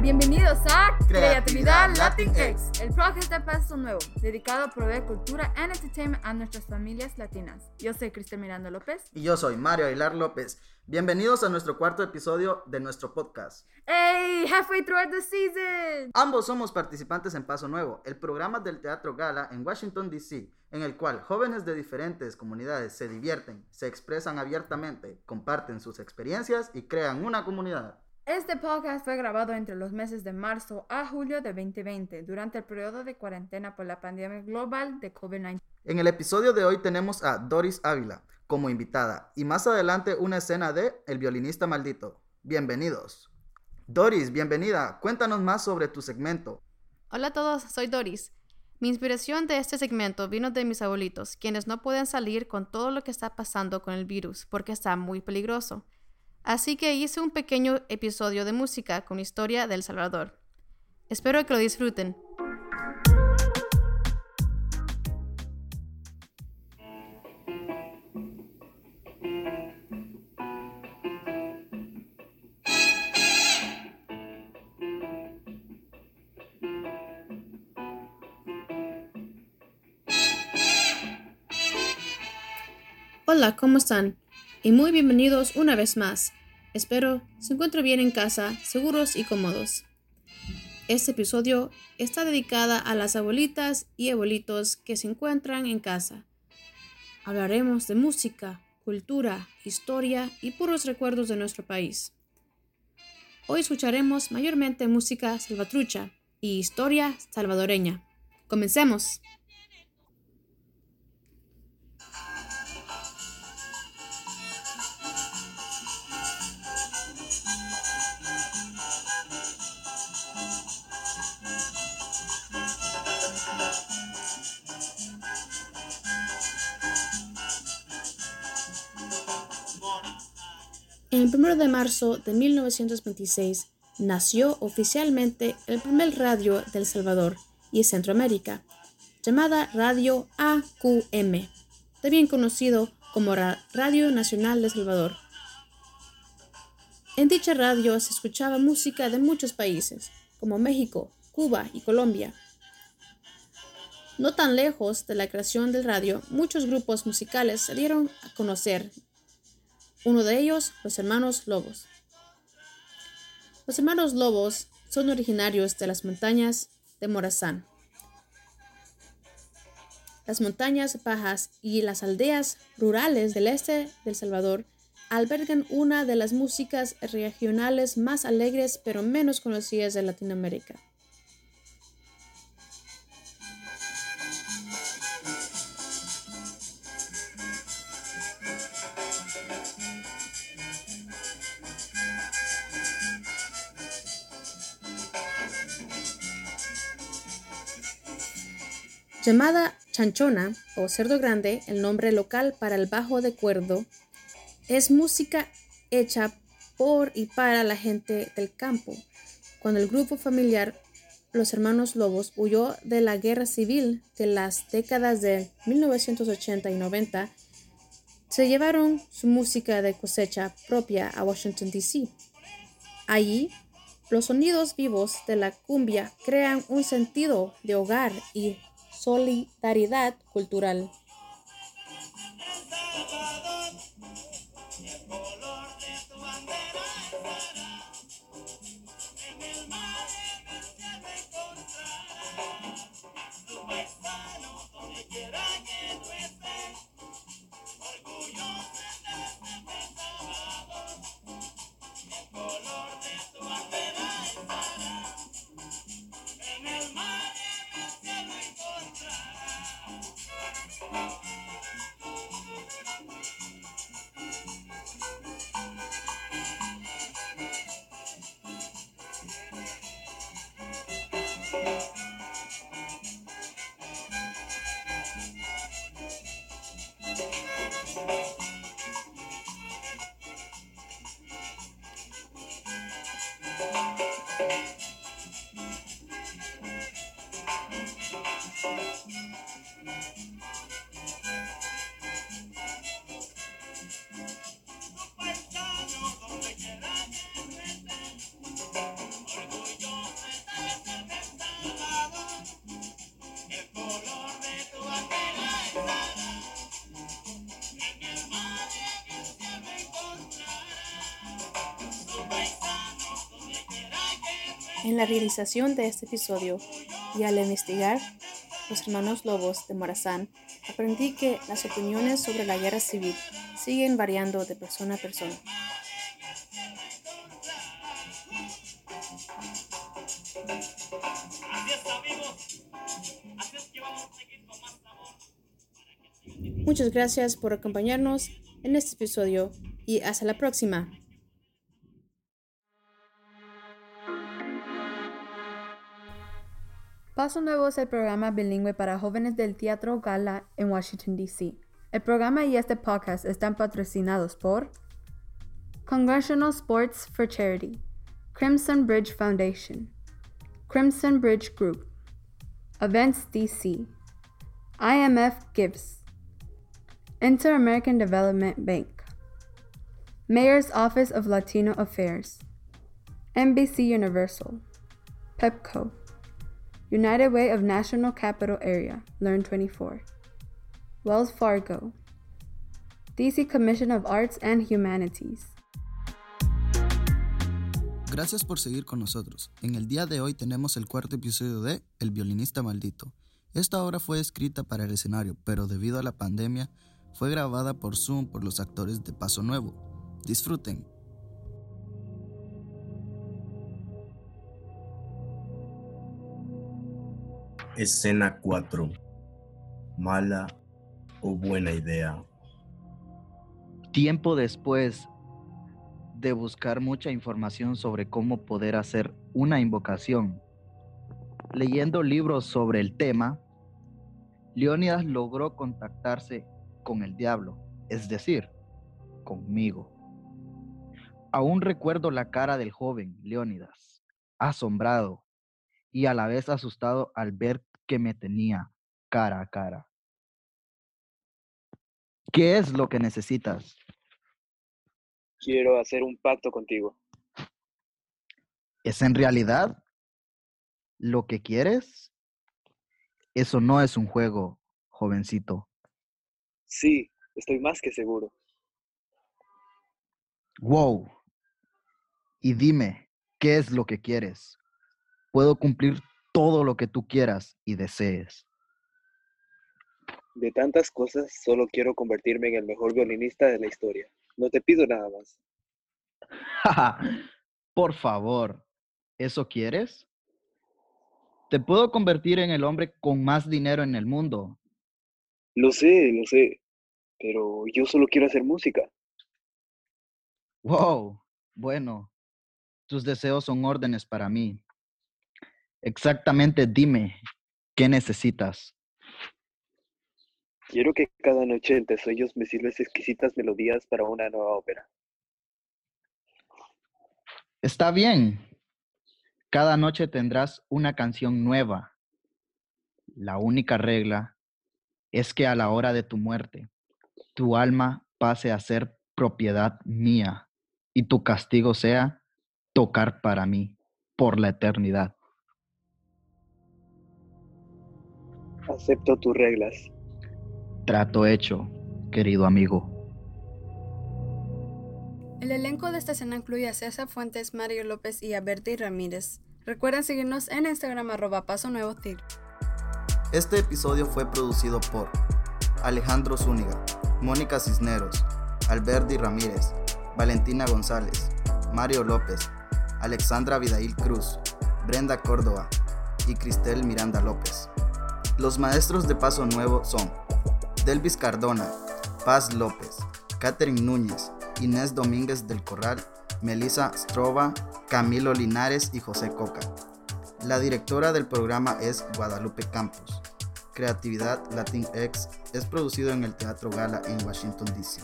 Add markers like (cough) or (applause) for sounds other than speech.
bienvenidos a Creatividad Creatividad Latinx. Latinx, el podcast de Paso Nuevo, dedicado a proveer cultura and entertainment a nuestras familias latinas. Yo soy Cristian Miranda López. Y yo soy Mario Aguilar López. Bienvenidos a nuestro cuarto episodio de nuestro podcast. ¡Hey! Halfway through the season. Ambos somos participantes en Paso Nuevo, el programa del Teatro Gala en Washington, D.C., en el cual jóvenes de diferentes comunidades se divierten, se expresan abiertamente, comparten sus experiencias y crean una comunidad. Este podcast fue grabado entre los meses de marzo a julio de 2020, durante el periodo de cuarentena por la pandemia global de COVID-19. En el episodio de hoy tenemos a Doris Ávila como invitada y más adelante una escena de El violinista maldito. Bienvenidos. Doris, bienvenida. Cuéntanos más sobre tu segmento. Hola a todos, soy Doris. Mi inspiración de este segmento vino de mis abuelitos, quienes no pueden salir con todo lo que está pasando con el virus porque está muy peligroso. Así que hice un pequeño episodio de música con historia de El Salvador. Espero que lo disfruten. Hola, ¿cómo están? Y muy bienvenidos una vez más. Espero se encuentren bien en casa, seguros y cómodos. Este episodio está dedicada a las abuelitas y abuelitos que se encuentran en casa. Hablaremos de música, cultura, historia y puros recuerdos de nuestro país. Hoy escucharemos mayormente música salvatrucha y historia salvadoreña. Comencemos. El 1 de marzo de 1926 nació oficialmente el primer radio de El Salvador y Centroamérica, llamada Radio AQM, también conocido como Ra- Radio Nacional de El Salvador. En dicha radio se escuchaba música de muchos países, como México, Cuba y Colombia. No tan lejos de la creación del radio, muchos grupos musicales se dieron a conocer uno de ellos, los hermanos Lobos. Los hermanos Lobos son originarios de las montañas de Morazán. Las montañas bajas y las aldeas rurales del este del Salvador albergan una de las músicas regionales más alegres pero menos conocidas de Latinoamérica. Llamada chanchona o cerdo grande, el nombre local para el bajo de cuerdo, es música hecha por y para la gente del campo. Cuando el grupo familiar Los Hermanos Lobos huyó de la guerra civil de las décadas de 1980 y 90, se llevaron su música de cosecha propia a Washington, D.C. Allí, los sonidos vivos de la cumbia crean un sentido de hogar y solidaridad cultural. En la realización de este episodio y al investigar los hermanos Lobos de Morazán, aprendí que las opiniones sobre la guerra civil siguen variando de persona a persona. Muchas gracias por acompañarnos en este episodio y hasta la próxima. Paso Nuevo es el programa bilingüe para jóvenes del Teatro Gala en Washington, D.C. El programa y este podcast están patrocinados por Congressional Sports for Charity, Crimson Bridge Foundation, Crimson Bridge Group, Events DC, IMF Gives, Inter American Development Bank, Mayor's Office of Latino Affairs, NBC Universal, PEPCO, United Way of National Capital Area, Learn 24, Wells Fargo, DC Commission of Arts and Humanities. Gracias por seguir con nosotros. En el día de hoy tenemos el cuarto episodio de El violinista maldito. Esta obra fue escrita para el escenario, pero debido a la pandemia fue grabada por Zoom por los actores de Paso Nuevo. Disfruten. Escena 4. Mala o buena idea. Tiempo después de buscar mucha información sobre cómo poder hacer una invocación, leyendo libros sobre el tema, Leónidas logró contactarse con el diablo, es decir, conmigo. Aún recuerdo la cara del joven Leónidas, asombrado y a la vez asustado al ver que me tenía cara a cara. ¿Qué es lo que necesitas? Quiero hacer un pacto contigo. ¿Es en realidad lo que quieres? Eso no es un juego, jovencito. Sí, estoy más que seguro. Wow. Y dime, ¿qué es lo que quieres? Puedo cumplir todo lo que tú quieras y desees. De tantas cosas, solo quiero convertirme en el mejor violinista de la historia. No te pido nada más. (laughs) Por favor, ¿eso quieres? Te puedo convertir en el hombre con más dinero en el mundo. Lo sé, lo sé, pero yo solo quiero hacer música. Wow, bueno, tus deseos son órdenes para mí. Exactamente dime, ¿qué necesitas? Quiero que cada noche entre sueños me sirves exquisitas melodías para una nueva ópera. Está bien. Cada noche tendrás una canción nueva. La única regla es que a la hora de tu muerte, tu alma pase a ser propiedad mía y tu castigo sea tocar para mí por la eternidad. Acepto tus reglas. Trato hecho, querido amigo. El elenco de esta escena incluye a César Fuentes, Mario López y a Ramírez. Recuerden seguirnos en Instagram arroba paso nuevo Este episodio fue producido por Alejandro Zúñiga, Mónica Cisneros, Alberti Ramírez, Valentina González, Mario López, Alexandra Vidail Cruz, Brenda Córdoba y Cristel Miranda López. Los maestros de Paso Nuevo son Delvis Cardona, Paz López, Catherine Núñez, Inés Domínguez del Corral, Melissa Strova, Camilo Linares y José Coca. La directora del programa es Guadalupe Campos. Creatividad Latinx es producido en el Teatro Gala en Washington, D.C.